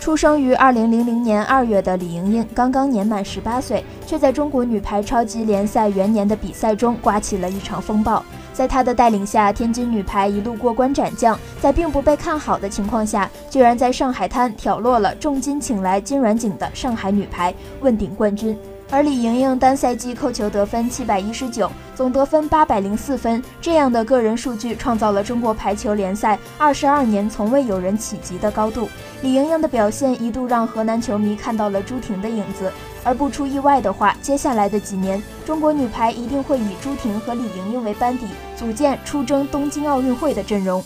出生于二零零零年二月的李盈莹刚刚年满十八岁，却在中国女排超级联赛元年的比赛中刮起了一场风暴。在她的带领下，天津女排一路过关斩将，在并不被看好的情况下，居然在上海滩挑落了重金请来金软景的上海女排，问鼎冠军。而李盈莹单赛季扣球得分七百一十九，总得分八百零四分，这样的个人数据创造了中国排球联赛二十二年从未有人企及的高度。李盈莹的表现一度让河南球迷看到了朱婷的影子，而不出意外的话，接下来的几年，中国女排一定会以朱婷和李盈莹为班底，组建出征东京奥运会的阵容。